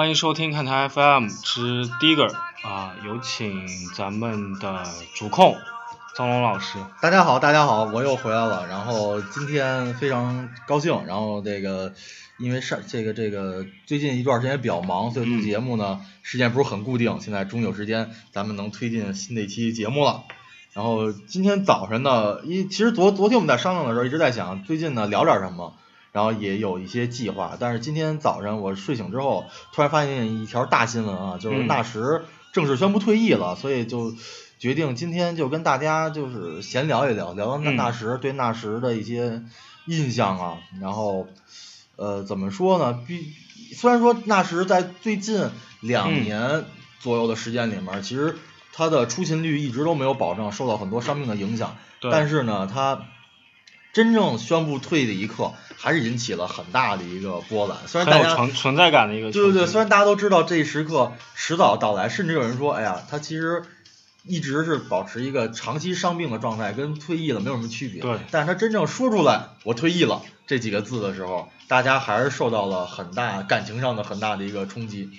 欢迎收听看台 FM 之 Digger 啊，有请咱们的主控张龙老师。大家好，大家好，我又回来了。然后今天非常高兴，然后这个因为上这个这个最近一段时间比较忙，所以录节目呢时间不是很固定。现在终于有时间，咱们能推进新的一期节目了。然后今天早晨呢，一其实昨昨天我们在商量的时候一直在想，最近呢聊点什么，然后也有一些计划。但是今天早上我睡醒之后，突然发现一条大新闻啊，就是纳什正式宣布退役了，所以就决定今天就跟大家就是闲聊一聊，聊聊纳纳什对纳什的一些印象啊。然后呃怎么说呢？必虽然说纳什在最近两年左右的时间里面，其实。他的出勤率一直都没有保证，受到很多伤病的影响。但是呢，他真正宣布退役的一刻，还是引起了很大的一个波澜。虽然大家存存在感的一个。对对对，虽然大家都知道这一时刻迟早到来，甚至有人说，哎呀，他其实一直是保持一个长期伤病的状态，跟退役了没有什么区别。对。但是他真正说出来“我退役了”这几个字的时候，大家还是受到了很大感情上的很大的一个冲击。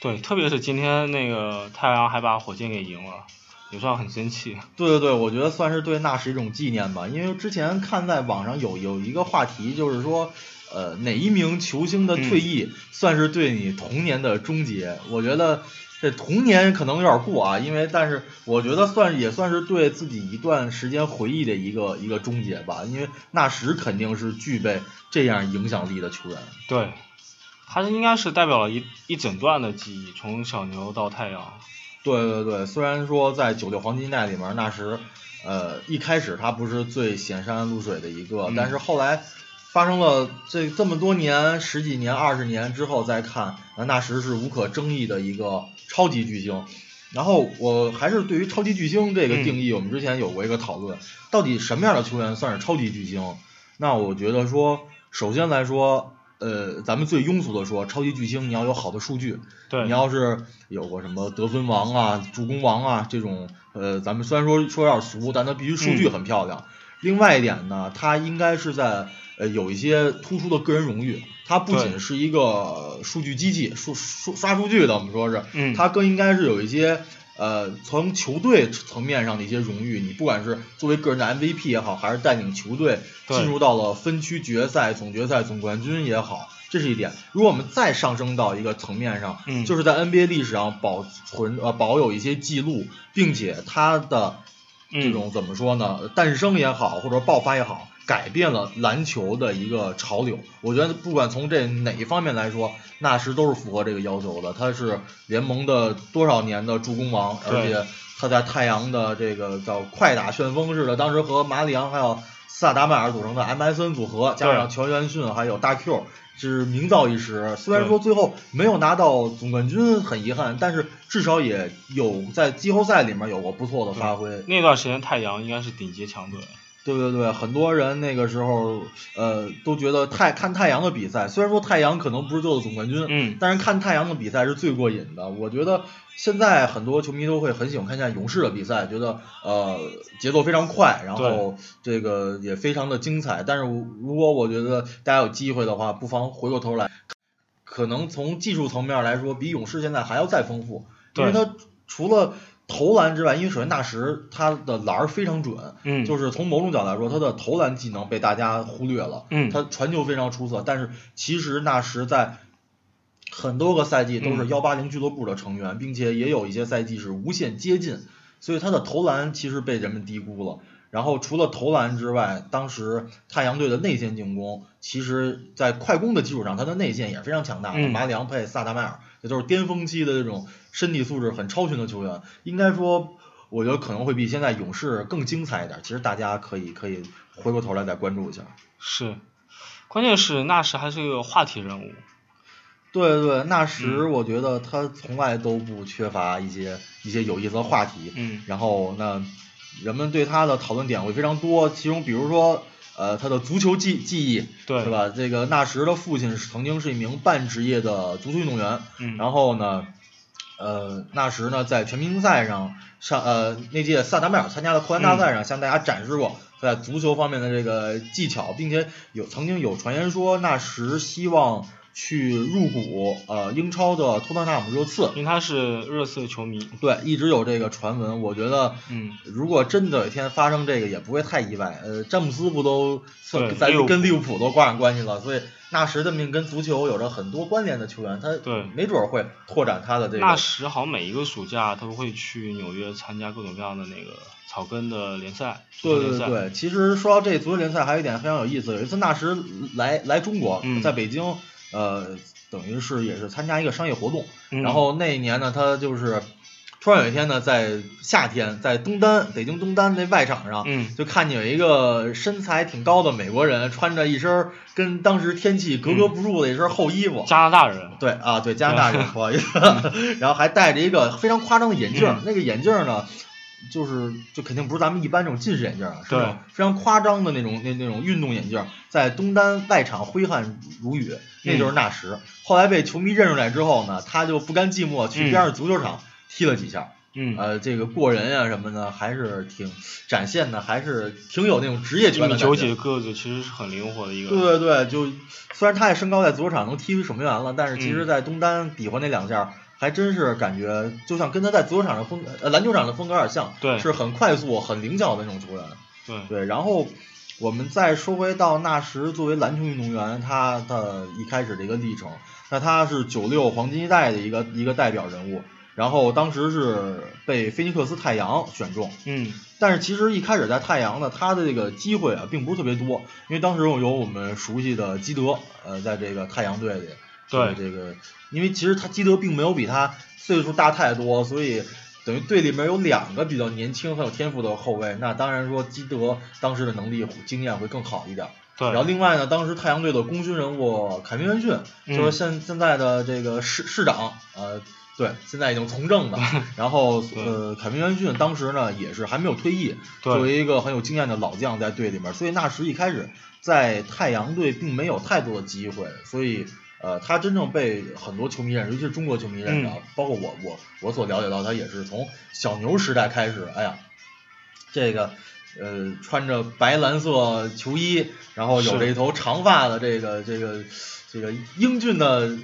对，特别是今天那个太阳还把火箭给赢了，也算很争气。对对对，我觉得算是对纳什一种纪念吧。因为之前看在网上有有一个话题，就是说，呃，哪一名球星的退役算是对你童年的终结？我觉得这童年可能有点过啊，因为但是我觉得算也算是对自己一段时间回忆的一个一个终结吧。因为纳什肯定是具备这样影响力的球员。对。他应该是代表了一一整段的记忆，从小牛到太阳。对对对，虽然说在九六黄金代里面，纳什，呃，一开始他不是最显山露水的一个，但是后来发生了这这么多年、十几年、二十年之后再看，那纳什是无可争议的一个超级巨星。然后我还是对于超级巨星这个定义，我们之前有过一个讨论，到底什么样的球员算是超级巨星？那我觉得说，首先来说。呃，咱们最庸俗的说，超级巨星你要有好的数据，对，你要是有过什么得分王啊、助攻王啊这种，呃，咱们虽然说说有点俗，但他必须数据很漂亮。另外一点呢，他应该是在呃有一些突出的个人荣誉，他不仅是一个数据机器，数数刷数据的，我们说是，嗯，他更应该是有一些。呃，从球队层面上的一些荣誉，你不管是作为个人的 MVP 也好，还是带领球队进入到了分区决赛、总决赛、总冠军也好，这是一点。如果我们再上升到一个层面上，嗯就是在 NBA 历史上保存呃保有一些记录，并且他的这种怎么说呢，诞生也好，或者爆发也好。改变了篮球的一个潮流，我觉得不管从这哪一方面来说，纳什都是符合这个要求的。他是联盟的多少年的助攻王，而且他在太阳的这个叫快打旋风似的，当时和马里昂还有萨达迈尔组成的 MSN 组合，加上乔元逊还有大 Q，是名噪一时。虽然说最后没有拿到总冠军，很遗憾，但是至少也有在季后赛里面有过不错的发挥。那段时间太阳应该是顶级强队。对对对，很多人那个时候，呃，都觉得太看太阳的比赛，虽然说太阳可能不是最后的总冠军，嗯，但是看太阳的比赛是最过瘾的。我觉得现在很多球迷都会很喜欢看一下勇士的比赛，觉得呃节奏非常快，然后这个也非常的精彩。但是如果我觉得大家有机会的话，不妨回过头来，可能从技术层面来说，比勇士现在还要再丰富，因为他除了。投篮之外，因为首先纳什他的篮儿非常准，嗯，就是从某种角度来说，他的投篮技能被大家忽略了，嗯，他传球非常出色，但是其实纳什在很多个赛季都是幺八零俱乐部的成员，并且也有一些赛季是无限接近，所以他的投篮其实被人们低估了。然后除了投篮之外，当时太阳队的内线进攻，其实在快攻的基础上，他的内线也非常强大，马里昂配萨达迈尔，这都是巅峰期的这种身体素质很超群的球员。应该说，我觉得可能会比现在勇士更精彩一点。其实大家可以可以回过头来再关注一下。是，关键是纳什还是一个话题人物。对对，纳什我觉得他从来都不缺乏一些一些有意思的话题。嗯。然后那。人们对他的讨论点会非常多，其中比如说，呃，他的足球技技艺，对，是吧？这个纳什的父亲曾经是一名半职业的足球运动员，嗯，然后呢，呃，纳什呢在全明星赛上上，呃，那届萨达迈尔参加的扣篮大赛上向大家展示过在足球方面的这个技巧，并且有曾经有传言说纳什希望去入股呃英超的托特纳姆热刺，因为他是热刺球迷。对，一直有这个传闻。我觉得，嗯，如果真的有一天发生这个，也不会太意外。呃，詹姆斯不都对在利物浦跟利物浦都挂上关系了，所以纳什的命跟足球有着很多关联的球员，他对没准儿会拓展他的这纳个。什好像每一个暑假都会去纽约参加各种各样的那个草根的联赛，对。对对，其实说到这足球联赛，还有一点非常有意思。有一次纳什来来中国，嗯在北京，呃，等于是也是参加一个商业活动。嗯。然后那一年呢，他就是突然有一天呢，在夏天，在东单北京东单那外场上，嗯。就看见有一个身材挺高的美国人，穿着一身跟当时天气格格不入的一身厚衣服。加拿大人，对啊，对加拿大人，不好意思，然后还戴着一个非常夸张的眼镜那个眼镜儿呢，就是就肯定不是咱们一般这种近视眼镜儿啊，是非常夸张的那种那那种运动眼镜儿，在东单外场挥汗如雨，那嗯就是纳什。后来被球迷认出来之后呢，他就不甘寂寞，去嗯边上足球场踢了几下，嗯，呃，这个过人呀、什么的，还是挺展现的，还是挺有那种职业球员的感觉几个子，其实是很灵活的一个。对对对，就虽然他也身高在足球场能踢出守门员了，但是其实，嗯在东单比划那两下，还真是感觉就像跟他在足球场上风呃篮球场的风格有点像，对是很快速、很灵巧的那种球员。对对，然后我们再说回到纳什作为篮球运动员，他的一开始的一个历程，那他是九六黄金一代的一个一个代表人物，然后当时是被菲尼克斯太阳选中，嗯但是其实一开始在太阳呢，他的这个机会啊，并不是特别多，因为当时有我们熟悉的基德，呃，在这个太阳队里，对这个，因为其实他基德并没有比他岁数大太多，所以等于队里面有两个比较年轻很有天赋的后卫，那当然说基德当时的能力经验会更好一点。对，然后另外呢，当时太阳队的功勋人物凯文约翰逊，嗯就是现现在的这个市市长，呃，对，现在已经从政了。然后呃，凯文约翰逊当时呢也是还没有退役，对作为一个很有经验的老将在队里面，所以纳什一开始在太阳队并没有太多的机会，所以呃，他真正被很多球迷认识，尤其是中国球迷认识，嗯。包括我我我所了解到，他也是从小牛时代开始，哎呀，这个。呃，穿着白蓝色球衣，然后有是。着一头长发的这个这个这个英俊的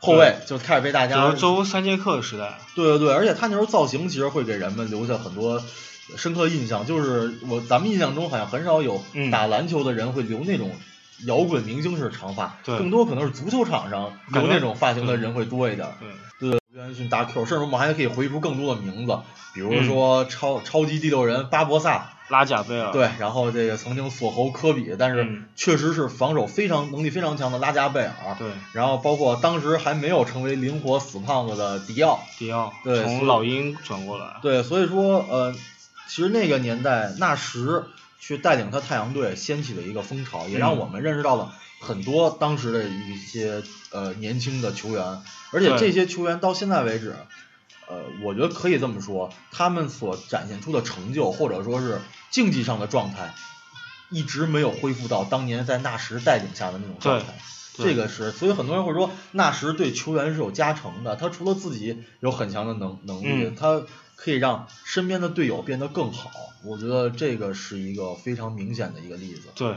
后卫，就开始被大家德州三剑客时代，对对对，而且他那时候造型其实会给人们留下很多深刻印象，就是我咱们印象中好像很少有嗯。打篮球的人会留那种摇滚明星式长发，对更多可能是足球场上感觉留那种发型的人会多一点。对，约翰逊大 Q，甚至我们还可以回出更多的名字，比如说超、超级第六人巴博萨，拉贾贝尔，对，然后这个曾经锁喉科比，但是嗯确实是防守非常能力非常强的拉加贝尔，对，然后包括当时还没有成为灵活死胖子的迪奥，迪奥，对从老鹰转过来，对，所以说呃，其实那个年代纳什去带领他太阳队掀起了一个风潮，也让嗯我们认识到了很多当时的一些呃年轻的球员，而且这些球员到现在为止。呃，我觉得可以这么说，他们所展现出的成就，或者说是竞技上的状态，一直没有恢复到当年在纳什带领下的那种状态。对这个是，所以很多人会说纳什对球员是有加成的。他除了自己有很强的能能力，嗯他可以让身边的队友变得更好。我觉得这个是一个非常明显的一个例子。对，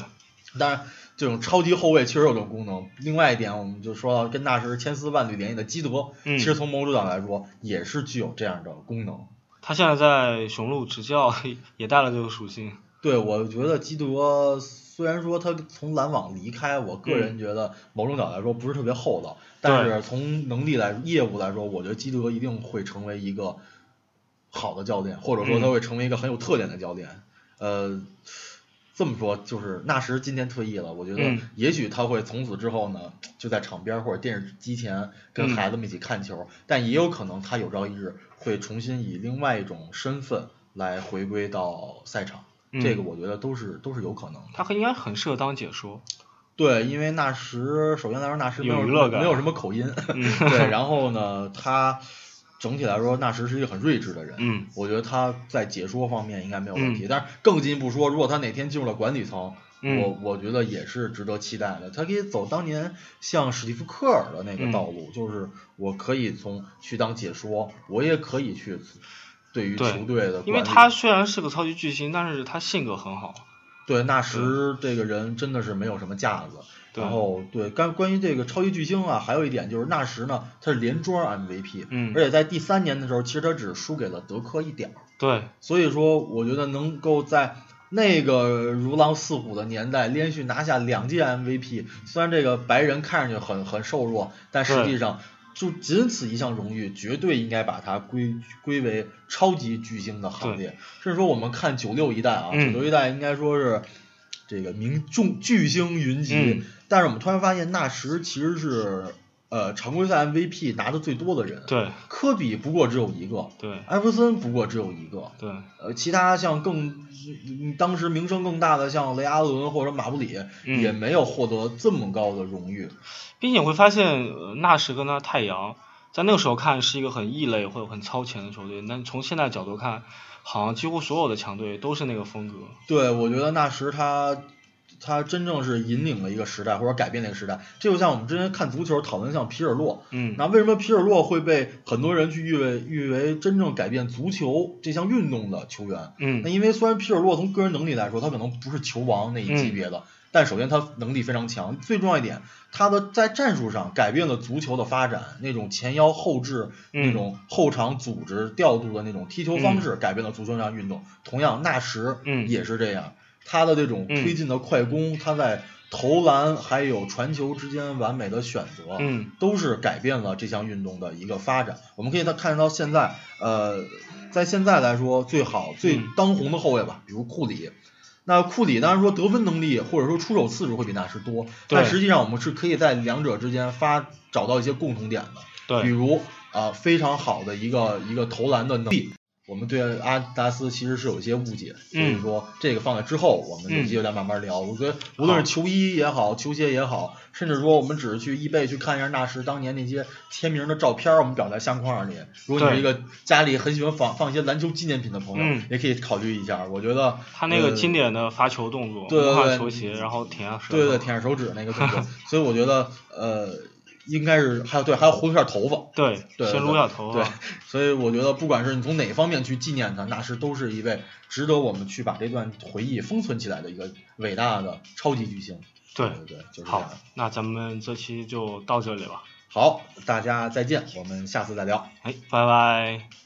当然，这种超级后卫确实有这种功能。另外一点，我们就说到跟纳什千丝万缕联系的基德，嗯其实从某种角度来说，也是具有这样的功能。他现在在雄鹿执教也带了这个属性，对，我觉得基德虽然说他从篮网离开，我个嗯。人觉得某种角度来说不是特别厚道，但是从能力来业务来说，我觉得基德一定会成为一个好的教练，或者说他嗯会成为一个很有特点的教练。呃，这么说就是纳什今天退役了，我觉得嗯。也许他会从此之后呢，就在场边或者电视机前跟嗯。孩子们一起看球，但也有可能他有朝一日会重新以另外一种身份来回归到赛场。嗯这个我觉得都是都是有可能的。他应该很适合当解说，对，因为纳什首先来说，纳什没有有娱乐感没有什么口音，嗯对，然后呢，他整体来说，纳什是一个很睿智的人，嗯，我觉得他在解说方面应该没有问题。嗯但是更进一步说，如果他哪天进入了管理层，嗯我我觉得也是值得期待的。他可以走当年像史蒂夫科尔的那个嗯道路，就是我可以从去当解说，我也可以去对于球队的，因为他虽然是个超级巨星，但是他性格很好，对纳什这个人真的是没有什么架子，然后对，关关于这个超级巨星啊，还有一点就是纳什呢，他是连庄 MVP，嗯，而且在第三年的时候，其实他只输给了德科一点儿。对，所以说我觉得能够在那个如狼似虎的年代连续拿下两届 MVP，虽然这个白人看上去很很瘦弱，但实际上就仅此一项荣誉，绝对应该把它归归为超级巨星的行列。甚至说我们看九六一代啊，九六一代应该说是。这个名众巨星云集，但是我们突然发现纳什其实是呃常规赛 MVP 拿的最多的人，对，科比不过只有一个，对，艾弗森不过只有一个，对，呃，其他像更当时名声更大的像雷阿伦或者马布里也没有获得这么高的荣誉，并且会发现纳什跟他太阳在那个时候看是一个很异类或者很超前的球队，但从现在角度看。好像几乎所有的强队都是那个风格。对，我觉得纳什他他真正是引领了一个时代，或者改变了一个时代。这就像我们之前看足球讨论像皮尔洛，嗯，那为什么皮尔洛会被很多人去誉为誉为真正改变足球这项运动的球员？嗯，那因为虽然皮尔洛从个人能力来说，他可能不是球王那一级别的。但首先他能力非常强，最重要一点，他的在战术上改变了足球的发展，那种前腰后置、那种后场组织调度的那种踢球方式，改变了足球上运动。同样，纳什也是这样，他的这种推进的快攻，他在投篮还有传球之间完美的选择，都是改变了这项运动的一个发展。我们可以看看到现在，呃，在现在来说最好最当红的后卫吧，比如库里。那库里当然说得分能力或者说出手次数会比纳什多，但实际上我们是可以在两者之间发找到一些共同点的，对，比如啊非常好的一个一个投篮的能力。我们对阿达斯其实是有一些误解，所以说这个放在之后，我们有机会再慢慢聊。我觉得无论是球衣也好，球鞋也好，甚至说我们只是去易贝去看一下纳什当年那些签名的照片，我们裱在相框里。如果你是一个家里很喜欢放放一些篮球纪念品的朋友，也可以考虑一下。我觉得他那个经典的发球动作，对对对，球鞋然后舔手，对对舔着手指那个动作，所以我觉得呃。应该是还有对，还要糊一下头发，对，对先撸下头发，对，所以我觉得不管是你从哪方面去纪念他，那是都是一位值得我们去把这段回忆封存起来的一个伟大的超级巨星。对对对，就是好，那咱们这期就到这里了。好，大家再见，我们下次再聊。哎，拜拜。